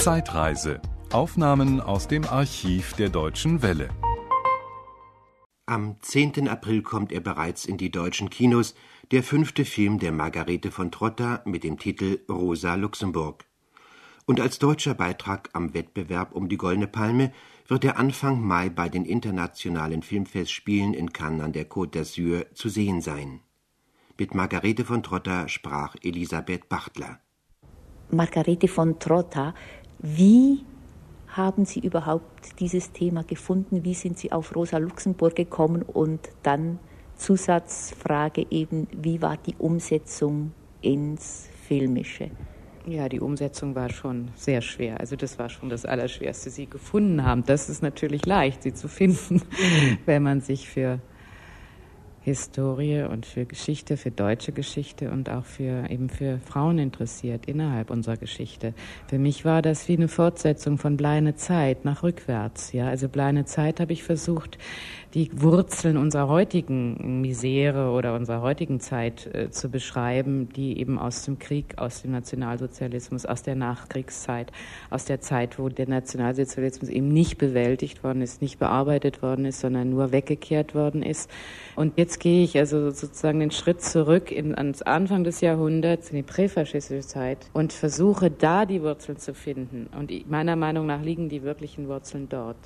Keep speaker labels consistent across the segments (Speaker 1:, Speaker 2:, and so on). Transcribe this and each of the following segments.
Speaker 1: Zeitreise. Aufnahmen aus dem Archiv der Deutschen Welle.
Speaker 2: Am 10. April kommt er bereits in die deutschen Kinos, der fünfte Film der Margarete von Trotta mit dem Titel Rosa Luxemburg. Und als deutscher Beitrag am Wettbewerb um die Goldene Palme wird er Anfang Mai bei den internationalen Filmfestspielen in Cannes an der Côte d'Azur zu sehen sein. Mit Margarete von Trotta sprach Elisabeth Bachtler.
Speaker 3: Margarete von Trotta, wie haben Sie überhaupt dieses Thema gefunden? Wie sind Sie auf Rosa Luxemburg gekommen? Und dann Zusatzfrage eben, wie war die Umsetzung ins Filmische?
Speaker 4: Ja, die Umsetzung war schon sehr schwer. Also das war schon das Allerschwerste. Sie gefunden haben, das ist natürlich leicht, sie zu finden, wenn man sich für Historie und für Geschichte, für deutsche Geschichte und auch für eben für Frauen interessiert innerhalb unserer Geschichte. Für mich war das wie eine Fortsetzung von Bleine Zeit nach rückwärts. Ja, also Bleine Zeit habe ich versucht, die Wurzeln unserer heutigen Misere oder unserer heutigen Zeit äh, zu beschreiben, die eben aus dem Krieg, aus dem Nationalsozialismus, aus der Nachkriegszeit, aus der Zeit, wo der Nationalsozialismus eben nicht bewältigt worden ist, nicht bearbeitet worden ist, sondern nur weggekehrt worden ist. Und jetzt gehe ich also sozusagen den Schritt zurück in, ans Anfang des Jahrhunderts, in die präfaschistische Zeit und versuche da die Wurzeln zu finden. Und meiner Meinung nach liegen die wirklichen Wurzeln dort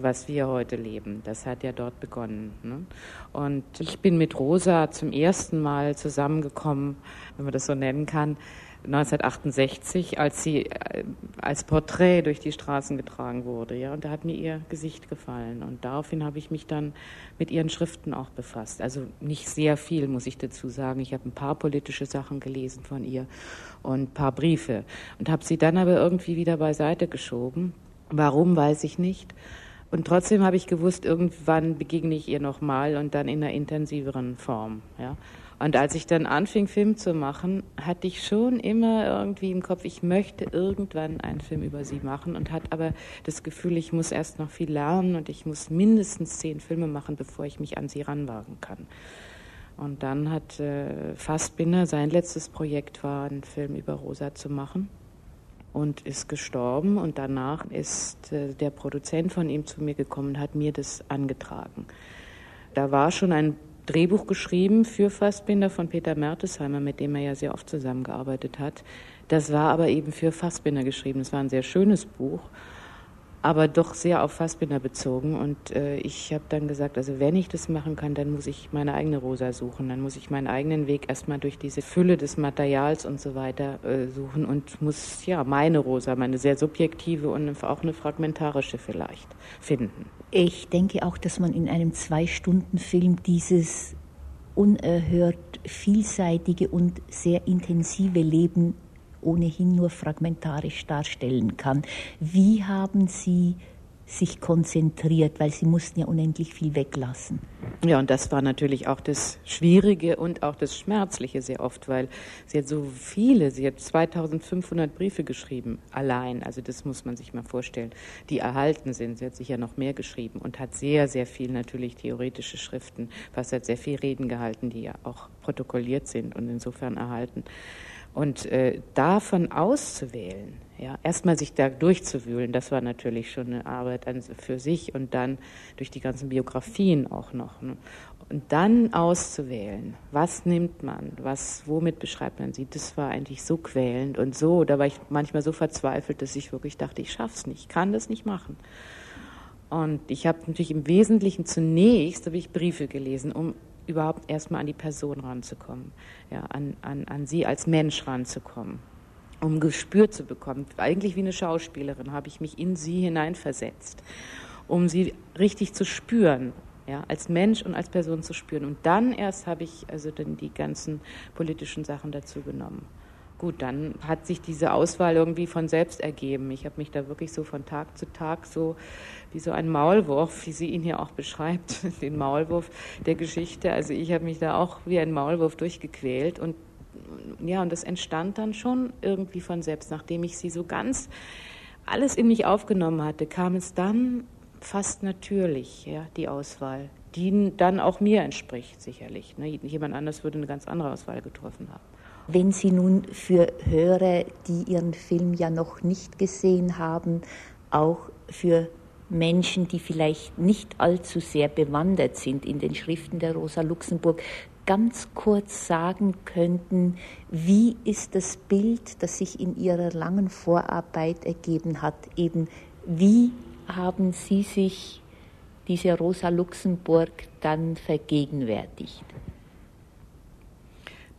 Speaker 4: was wir heute leben. Das hat ja dort begonnen. Ne? Und ich bin mit Rosa zum ersten Mal zusammengekommen, wenn man das so nennen kann, 1968, als sie äh, als Porträt durch die Straßen getragen wurde. Ja, und da hat mir ihr Gesicht gefallen. Und daraufhin habe ich mich dann mit ihren Schriften auch befasst. Also nicht sehr viel, muss ich dazu sagen. Ich habe ein paar politische Sachen gelesen von ihr und ein paar Briefe und habe sie dann aber irgendwie wieder beiseite geschoben. Warum, weiß ich nicht. Und trotzdem habe ich gewusst, irgendwann begegne ich ihr nochmal und dann in einer intensiveren Form. Ja. Und als ich dann anfing, Film zu machen, hatte ich schon immer irgendwie im Kopf, ich möchte irgendwann einen Film über sie machen und hatte aber das Gefühl, ich muss erst noch viel lernen und ich muss mindestens zehn Filme machen, bevor ich mich an sie ranwagen kann. Und dann hat äh, Fassbinder, sein letztes Projekt war, einen Film über Rosa zu machen und ist gestorben. Und danach ist äh, der Produzent von ihm zu mir gekommen und hat mir das angetragen. Da war schon ein Drehbuch geschrieben für Fassbinder von Peter Mertesheimer, mit dem er ja sehr oft zusammengearbeitet hat. Das war aber eben für Fassbinder geschrieben. Es war ein sehr schönes Buch aber doch sehr auf Fassbinder bezogen. Und äh, ich habe dann gesagt, also wenn ich das machen kann, dann muss ich meine eigene Rosa suchen. Dann muss ich meinen eigenen Weg erstmal durch diese Fülle des Materials und so weiter äh, suchen und muss ja meine Rosa, meine sehr subjektive und auch eine fragmentarische vielleicht finden.
Speaker 3: Ich denke auch, dass man in einem Zwei-Stunden-Film dieses unerhört vielseitige und sehr intensive Leben ohnehin nur fragmentarisch darstellen kann. Wie haben Sie sich konzentriert, weil sie mussten ja unendlich viel weglassen.
Speaker 4: Ja, und das war natürlich auch das Schwierige und auch das Schmerzliche sehr oft, weil sie hat so viele, sie hat 2500 Briefe geschrieben, allein, also das muss man sich mal vorstellen, die erhalten sind. Sie hat sicher noch mehr geschrieben und hat sehr, sehr viel natürlich theoretische Schriften, was hat sehr viel Reden gehalten, die ja auch protokolliert sind und insofern erhalten. Und äh, davon auszuwählen, ja, erstmal sich da durchzuwühlen, das war natürlich schon eine Arbeit an, für sich und dann durch die ganzen Biografien auch noch. Ne? Und dann auszuwählen, was nimmt man, was, womit beschreibt man sie, das war eigentlich so quälend und so, da war ich manchmal so verzweifelt, dass ich wirklich dachte, ich schaff's nicht, ich kann das nicht machen. Und ich habe natürlich im Wesentlichen zunächst habe ich Briefe gelesen, um überhaupt erstmal an die Person ranzukommen, ja, an, an, an sie als Mensch ranzukommen, um Gespür zu bekommen. Eigentlich wie eine Schauspielerin habe ich mich in sie hineinversetzt, um sie richtig zu spüren, ja, als Mensch und als Person zu spüren. Und dann erst habe ich also dann die ganzen politischen Sachen dazu genommen. Gut, dann hat sich diese Auswahl irgendwie von selbst ergeben. Ich habe mich da wirklich so von Tag zu Tag so wie so ein Maulwurf, wie sie ihn hier auch beschreibt, den Maulwurf der Geschichte. Also ich habe mich da auch wie ein Maulwurf durchgequält und ja, und das entstand dann schon irgendwie von selbst, nachdem ich sie so ganz alles in mich aufgenommen hatte, kam es dann fast natürlich, ja, die Auswahl, die dann auch mir entspricht, sicherlich. Ne? Jemand anders würde eine ganz andere Auswahl getroffen haben.
Speaker 3: Wenn Sie nun für Hörer, die Ihren Film ja noch nicht gesehen haben, auch für Menschen, die vielleicht nicht allzu sehr bewandert sind in den Schriften der Rosa Luxemburg, ganz kurz sagen könnten, wie ist das Bild, das sich in Ihrer langen Vorarbeit ergeben hat, eben wie haben Sie sich diese Rosa Luxemburg dann vergegenwärtigt?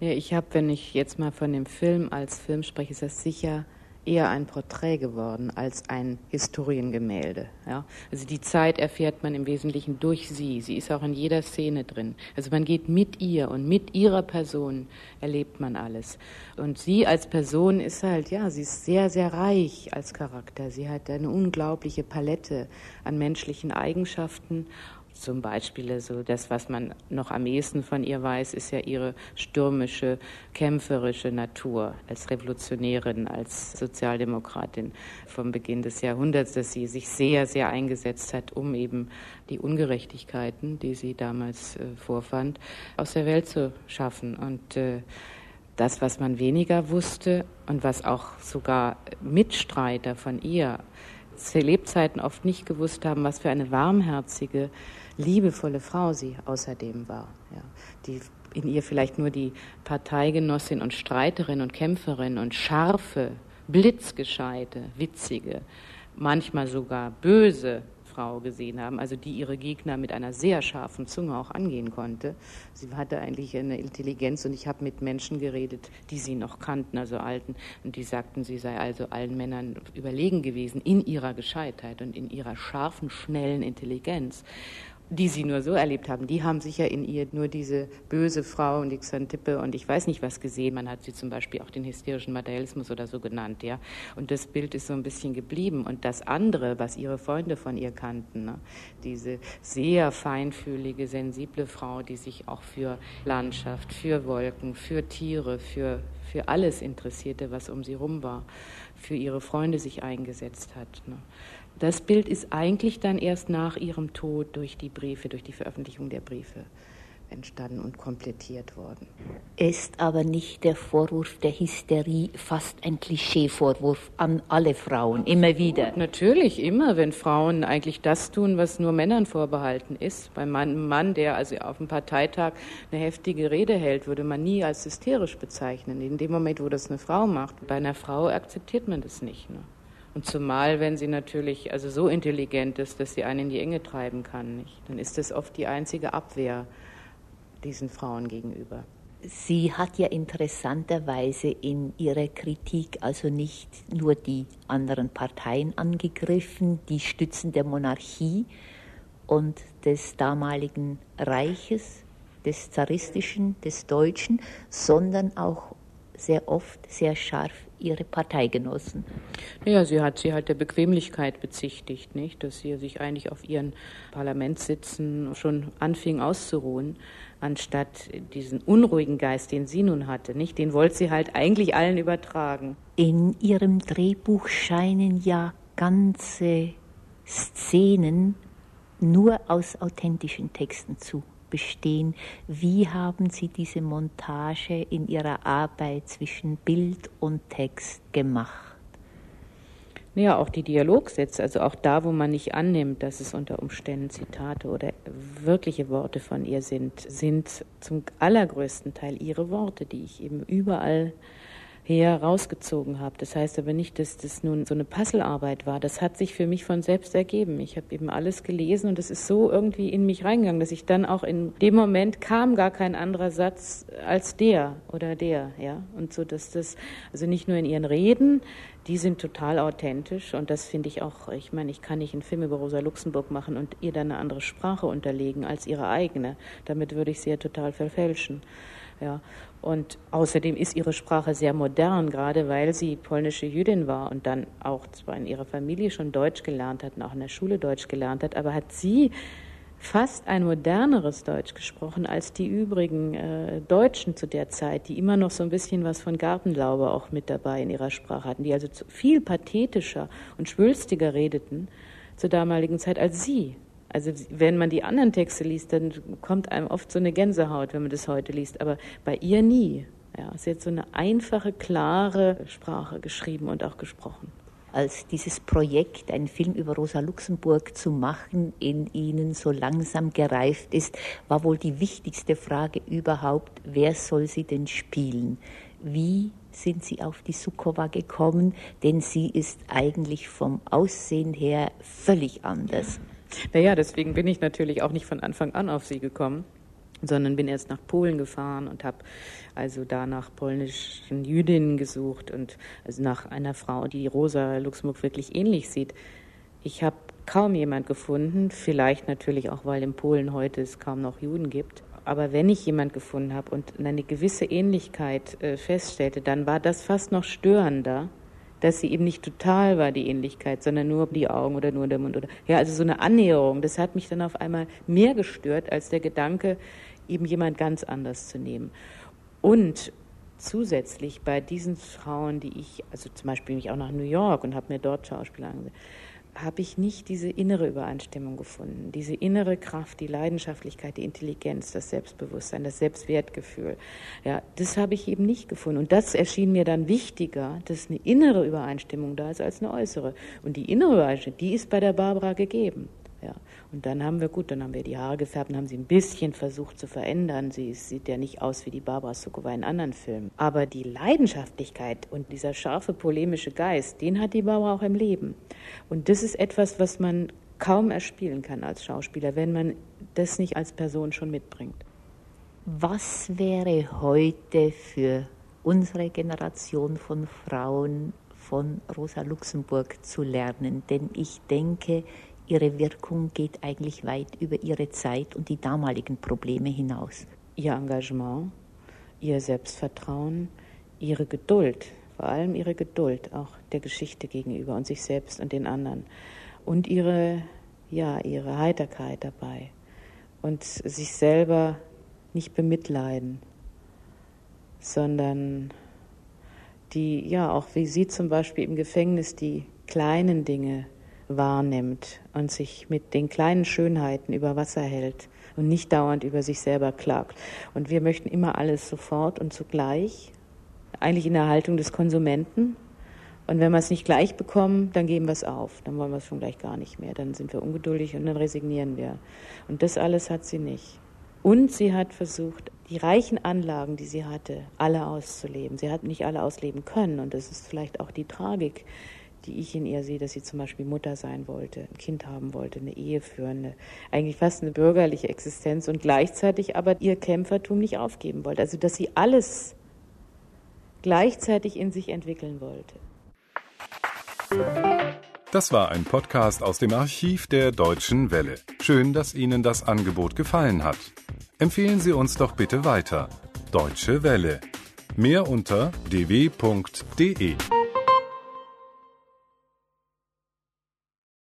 Speaker 4: Ja, ich habe, wenn ich jetzt mal von dem Film als Film spreche, ist das sicher eher ein Porträt geworden als ein Historiengemälde. Ja? Also die Zeit erfährt man im Wesentlichen durch sie. Sie ist auch in jeder Szene drin. Also man geht mit ihr und mit ihrer Person erlebt man alles. Und sie als Person ist halt, ja, sie ist sehr, sehr reich als Charakter. Sie hat eine unglaubliche Palette an menschlichen Eigenschaften zum Beispiel so das, was man noch am ehesten von ihr weiß, ist ja ihre stürmische, kämpferische Natur als Revolutionärin, als Sozialdemokratin vom Beginn des Jahrhunderts, dass sie sich sehr, sehr eingesetzt hat, um eben die Ungerechtigkeiten, die sie damals äh, vorfand, aus der Welt zu schaffen. Und äh, das, was man weniger wusste und was auch sogar Mitstreiter von ihr zu Lebzeiten oft nicht gewusst haben, was für eine warmherzige, liebevolle Frau sie außerdem war, ja, die in ihr vielleicht nur die Parteigenossin und Streiterin und Kämpferin und scharfe, blitzgescheite, witzige, manchmal sogar böse Frau gesehen haben, also die ihre Gegner mit einer sehr scharfen Zunge auch angehen konnte. Sie hatte eigentlich eine Intelligenz und ich habe mit Menschen geredet, die sie noch kannten, also Alten, und die sagten, sie sei also allen Männern überlegen gewesen in ihrer Gescheitheit und in ihrer scharfen, schnellen Intelligenz die sie nur so erlebt haben, die haben sicher in ihr nur diese böse Frau und die Xantippe und ich weiß nicht was gesehen. Man hat sie zum Beispiel auch den hysterischen Materialismus oder so genannt, ja. Und das Bild ist so ein bisschen geblieben. Und das andere, was ihre Freunde von ihr kannten, ne? diese sehr feinfühlige, sensible Frau, die sich auch für Landschaft, für Wolken, für Tiere, für, für alles interessierte, was um sie rum war, für ihre Freunde sich eingesetzt hat. Ne? Das Bild ist eigentlich dann erst nach ihrem Tod durch die Briefe, durch die Veröffentlichung der Briefe entstanden und komplettiert worden.
Speaker 3: Ist aber nicht der Vorwurf der Hysterie fast ein Klischeevorwurf an alle Frauen, immer wieder?
Speaker 4: Natürlich, immer, wenn Frauen eigentlich das tun, was nur Männern vorbehalten ist. Bei einem Mann, der also auf einem Parteitag eine heftige Rede hält, würde man nie als hysterisch bezeichnen. In dem Moment, wo das eine Frau macht, bei einer Frau akzeptiert man das nicht. Ne? Und zumal, wenn sie natürlich also so intelligent ist, dass sie einen in die Enge treiben kann, nicht? dann ist das oft die einzige Abwehr diesen Frauen gegenüber.
Speaker 3: Sie hat ja interessanterweise in ihrer Kritik also nicht nur die anderen Parteien angegriffen, die Stützen der Monarchie und des damaligen Reiches, des zaristischen, des deutschen, sondern auch sehr oft sehr scharf ihre Parteigenossen.
Speaker 4: Ja, sie hat sie halt der Bequemlichkeit bezichtigt, nicht, dass sie sich eigentlich auf ihren Parlamentssitzen schon anfing auszuruhen, anstatt diesen unruhigen Geist, den sie nun hatte, nicht, den wollte sie halt eigentlich allen übertragen.
Speaker 3: In ihrem Drehbuch scheinen ja ganze Szenen nur aus authentischen Texten zu bestehen. Wie haben Sie diese Montage in Ihrer Arbeit zwischen Bild und Text gemacht?
Speaker 4: Ja, auch die Dialogsätze, also auch da, wo man nicht annimmt, dass es unter Umständen Zitate oder wirkliche Worte von ihr sind, sind zum allergrößten Teil ihre Worte, die ich eben überall her rausgezogen habe. Das heißt aber nicht, dass das nun so eine Puzzlearbeit war. Das hat sich für mich von selbst ergeben. Ich habe eben alles gelesen und es ist so irgendwie in mich reingegangen, dass ich dann auch in dem Moment kam gar kein anderer Satz als der oder der, ja. Und so, dass das, also nicht nur in ihren Reden, die sind total authentisch und das finde ich auch, ich meine, ich kann nicht einen Film über Rosa Luxemburg machen und ihr dann eine andere Sprache unterlegen als ihre eigene. Damit würde ich sie ja total verfälschen. Ja. Und außerdem ist ihre Sprache sehr modern, gerade weil sie polnische Jüdin war und dann auch zwar in ihrer Familie schon Deutsch gelernt hat und auch in der Schule Deutsch gelernt hat, aber hat sie fast ein moderneres Deutsch gesprochen als die übrigen äh, Deutschen zu der Zeit, die immer noch so ein bisschen was von Gartenlaube auch mit dabei in ihrer Sprache hatten, die also viel pathetischer und schwülstiger redeten zur damaligen Zeit als sie. Also wenn man die anderen Texte liest, dann kommt einem oft so eine Gänsehaut, wenn man das heute liest, aber bei ihr nie. Ja, sie hat so eine einfache, klare Sprache geschrieben und auch gesprochen
Speaker 3: als dieses Projekt, einen Film über Rosa Luxemburg zu machen, in ihnen so langsam gereift ist, war wohl die wichtigste Frage überhaupt, wer soll sie denn spielen? Wie sind Sie auf die Sukowa gekommen? Denn sie ist eigentlich vom Aussehen her völlig anders.
Speaker 4: Naja, deswegen bin ich natürlich auch nicht von Anfang an auf sie gekommen sondern bin erst nach Polen gefahren und habe also da nach polnischen Jüdinnen gesucht und also nach einer Frau, die Rosa Luxemburg wirklich ähnlich sieht. Ich habe kaum jemand gefunden, vielleicht natürlich auch, weil in Polen heute es kaum noch Juden gibt. Aber wenn ich jemand gefunden habe und eine gewisse Ähnlichkeit äh, feststellte, dann war das fast noch störender, dass sie eben nicht total war, die Ähnlichkeit, sondern nur die Augen oder nur der Mund oder, ja, also so eine Annäherung. Das hat mich dann auf einmal mehr gestört als der Gedanke, eben jemand ganz anders zu nehmen. Und zusätzlich bei diesen Frauen, die ich, also zum Beispiel mich auch nach New York und habe mir dort Schauspieler angesehen, habe ich nicht diese innere Übereinstimmung gefunden, diese innere Kraft, die Leidenschaftlichkeit, die Intelligenz, das Selbstbewusstsein, das Selbstwertgefühl. Ja, das habe ich eben nicht gefunden. Und das erschien mir dann wichtiger, dass eine innere Übereinstimmung da ist als eine äußere. Und die innere Übereinstimmung, die ist bei der Barbara gegeben. Ja. Und dann haben wir, gut, dann haben wir die Haare gefärbt und haben sie ein bisschen versucht zu verändern. Sie sieht ja nicht aus wie die Barbara Sukowa in anderen Filmen. Aber die Leidenschaftlichkeit und dieser scharfe polemische Geist, den hat die Barbara auch im Leben. Und das ist etwas, was man kaum erspielen kann als Schauspieler, wenn man das nicht als Person schon mitbringt.
Speaker 3: Was wäre heute für unsere Generation von Frauen von Rosa Luxemburg zu lernen? Denn ich denke, ihre Wirkung geht eigentlich weit über ihre Zeit und die damaligen Probleme hinaus.
Speaker 4: Ihr Engagement, ihr Selbstvertrauen, ihre Geduld, vor allem ihre Geduld auch der Geschichte gegenüber und sich selbst und den anderen und ihre ja, ihre Heiterkeit dabei und sich selber nicht bemitleiden, sondern die, ja, auch wie sie zum Beispiel im Gefängnis die kleinen Dinge wahrnimmt und sich mit den kleinen Schönheiten über Wasser hält und nicht dauernd über sich selber klagt. Und wir möchten immer alles sofort und zugleich, eigentlich in der Haltung des Konsumenten. Und wenn wir es nicht gleich bekommen, dann geben wir es auf. Dann wollen wir es schon gleich gar nicht mehr. Dann sind wir ungeduldig und dann resignieren wir. Und das alles hat sie nicht. Und sie hat versucht, die reichen Anlagen, die sie hatte, alle auszuleben. Sie hat nicht alle ausleben können. Und das ist vielleicht auch die Tragik die ich in ihr sehe, dass sie zum Beispiel Mutter sein wollte, ein Kind haben wollte, eine Ehe führen, eine, eigentlich fast eine bürgerliche Existenz und gleichzeitig aber ihr Kämpfertum nicht aufgeben wollte. Also dass sie alles gleichzeitig in sich entwickeln wollte.
Speaker 1: Das war ein Podcast aus dem Archiv der Deutschen Welle. Schön, dass Ihnen das Angebot gefallen hat. Empfehlen Sie uns doch bitte weiter. Deutsche Welle. Mehr unter dw.de.